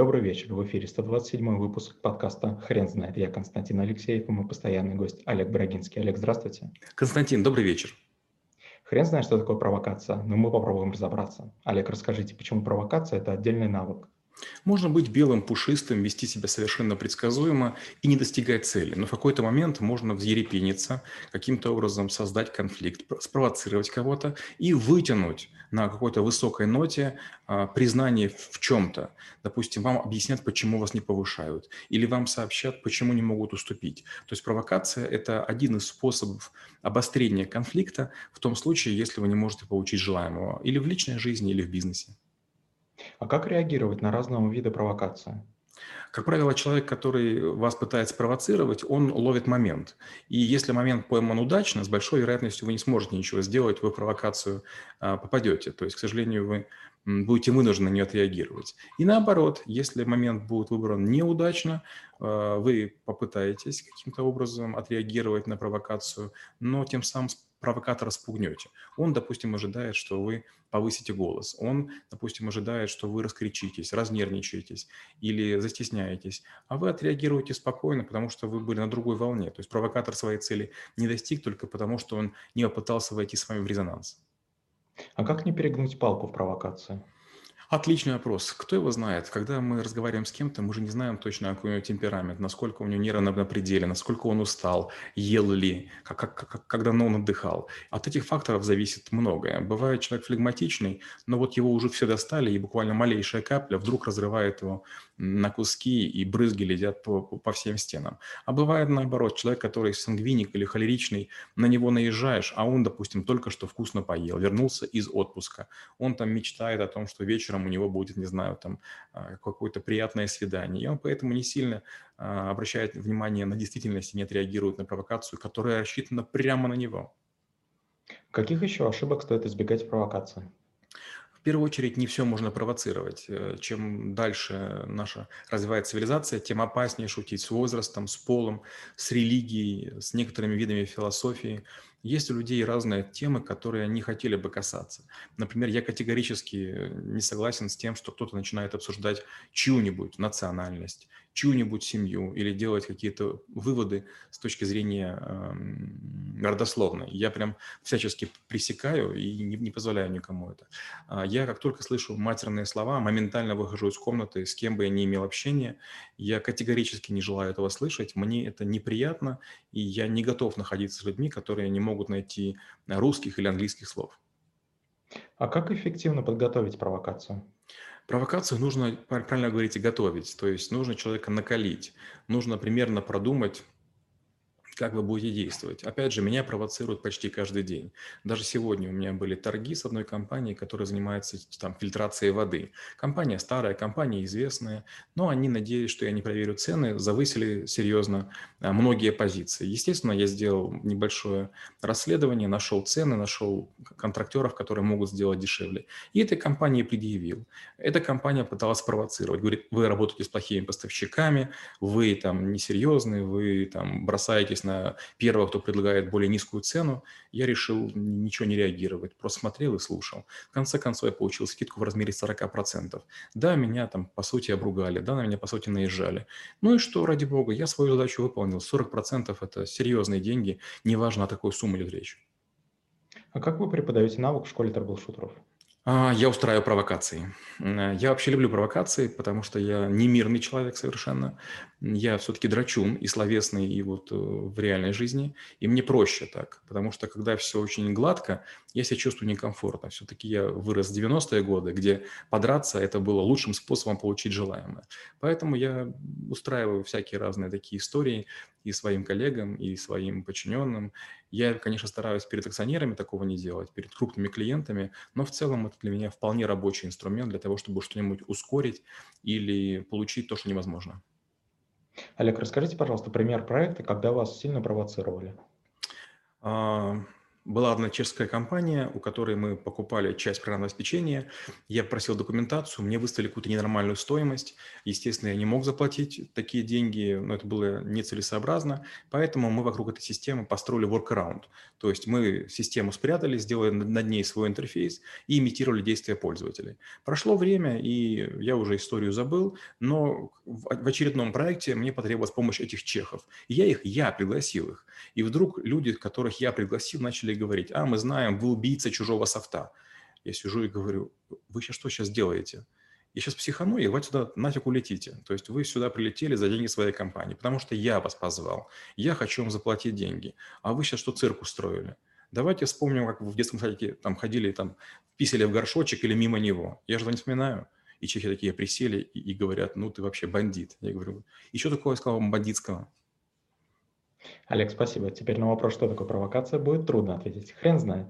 Добрый вечер. В эфире 127 выпуск подкаста «Хрен знает». Я Константин Алексеев и мой постоянный гость Олег Брагинский. Олег, здравствуйте. Константин, добрый вечер. Хрен знает, что такое провокация, но мы попробуем разобраться. Олег, расскажите, почему провокация – это отдельный навык? Можно быть белым, пушистым, вести себя совершенно предсказуемо и не достигать цели. Но в какой-то момент можно взъерепениться, каким-то образом создать конфликт, спровоцировать кого-то и вытянуть на какой-то высокой ноте а, признание в чем-то. Допустим, вам объяснят, почему вас не повышают, или вам сообщат, почему не могут уступить. То есть провокация – это один из способов обострения конфликта в том случае, если вы не можете получить желаемого или в личной жизни, или в бизнесе. А как реагировать на разного вида провокации? Как правило, человек, который вас пытается провоцировать, он ловит момент. И если момент пойман удачно, с большой вероятностью вы не сможете ничего сделать, вы в провокацию а, попадете. То есть, к сожалению, вы будете вынуждены на нее отреагировать. И наоборот, если момент будет выбран неудачно, а, вы попытаетесь каким-то образом отреагировать на провокацию, но тем самым провокатора спугнете. Он, допустим, ожидает, что вы повысите голос. Он, допустим, ожидает, что вы раскричитесь, разнервничаетесь или застесняетесь. А вы отреагируете спокойно, потому что вы были на другой волне. То есть провокатор своей цели не достиг только потому, что он не попытался войти с вами в резонанс. А как не перегнуть палку в провокации? Отличный вопрос. Кто его знает? Когда мы разговариваем с кем-то, мы же не знаем точно, какой у него темперамент, насколько у него нервы на пределе, насколько он устал, ел ли, как, как, как, как он отдыхал. От этих факторов зависит многое. Бывает человек флегматичный, но вот его уже все достали, и буквально малейшая капля вдруг разрывает его на куски, и брызги летят по, по всем стенам. А бывает наоборот, человек, который сангвиник или холеричный, на него наезжаешь, а он, допустим, только что вкусно поел, вернулся из отпуска. Он там мечтает о том, что вечером у него будет, не знаю, там а, какое-то приятное свидание. И он поэтому не сильно а, обращает внимание на действительность и не отреагирует на провокацию, которая рассчитана прямо на него. Каких еще ошибок стоит избегать провокации? В первую очередь, не все можно провоцировать. Э, чем дальше наша развивает цивилизация, тем опаснее шутить с возрастом, с полом, с религией, с некоторыми видами философии. Есть у людей разные темы, которые они хотели бы касаться. Например, я категорически не согласен с тем, что кто-то начинает обсуждать чью-нибудь национальность, чью-нибудь семью или делать какие-то выводы с точки зрения э, родословной. Я прям всячески пресекаю и не, не позволяю никому это. А я как только слышу матерные слова, моментально выхожу из комнаты, с кем бы я ни имел общение. Я категорически не желаю этого слышать, мне это неприятно, и я не готов находиться с людьми, которые не могут найти русских или английских слов. А как эффективно подготовить провокацию? Провокацию нужно, правильно говорите, готовить. То есть нужно человека накалить. Нужно примерно продумать, как вы будете действовать. Опять же, меня провоцируют почти каждый день. Даже сегодня у меня были торги с одной компанией, которая занимается там, фильтрацией воды. Компания старая, компания известная, но они надеялись, что я не проверю цены, завысили серьезно а, многие позиции. Естественно, я сделал небольшое расследование, нашел цены, нашел контрактеров, которые могут сделать дешевле. И этой компании предъявил. Эта компания пыталась провоцировать. Говорит, вы работаете с плохими поставщиками, вы там несерьезные, вы там бросаетесь на на первого, кто предлагает более низкую цену, я решил ничего не реагировать, просто смотрел и слушал. В конце концов я получил скидку в размере 40%. Да, меня там по сути обругали, да, на меня по сути наезжали. Ну и что, ради бога, я свою задачу выполнил. 40% это серьезные деньги, неважно о такой сумме ли речь. А как вы преподаете навык в школе трэблшутеров? А, я устраиваю провокации. Э, я вообще люблю провокации, потому что я не мирный человек совершенно. Я все-таки драчун и словесный, и вот э, в реальной жизни. И мне проще так, потому что когда все очень гладко, я себя чувствую некомфортно. Все-таки я вырос в 90-е годы, где подраться это было лучшим способом получить желаемое. Поэтому я устраиваю всякие разные такие истории и своим коллегам, и своим подчиненным. Я, конечно, стараюсь перед акционерами такого не делать, перед крупными клиентами, но в целом это для меня вполне рабочий инструмент для того, чтобы что-нибудь ускорить или получить то, что невозможно. Олег, расскажите, пожалуйста, пример проекта, когда вас сильно провоцировали. Была одна чешская компания, у которой мы покупали часть программного обеспечения. Я просил документацию, мне выставили какую-то ненормальную стоимость. Естественно, я не мог заплатить такие деньги, но это было нецелесообразно. Поэтому мы вокруг этой системы построили workaround. То есть мы систему спрятали, сделали над ней свой интерфейс и имитировали действия пользователей. Прошло время, и я уже историю забыл, но в очередном проекте мне потребовалась помощь этих чехов. Я их, я пригласил их. И вдруг люди, которых я пригласил, начали говорить, а, мы знаем, вы убийца чужого софта. Я сижу и говорю, вы сейчас что сейчас делаете? Я сейчас психану, и вы сюда нафиг улетите. То есть вы сюда прилетели за деньги своей компании, потому что я вас позвал. Я хочу вам заплатить деньги. А вы сейчас что, цирк устроили? Давайте вспомним, как вы в детском садике там ходили, там писали в горшочек или мимо него. Я же не вспоминаю. И чехи такие присели и, и говорят, ну ты вообще бандит. Я говорю, и что такое сказал бандитского? Олег, спасибо. Теперь на вопрос, что такое провокация, будет трудно ответить. Хрен знает.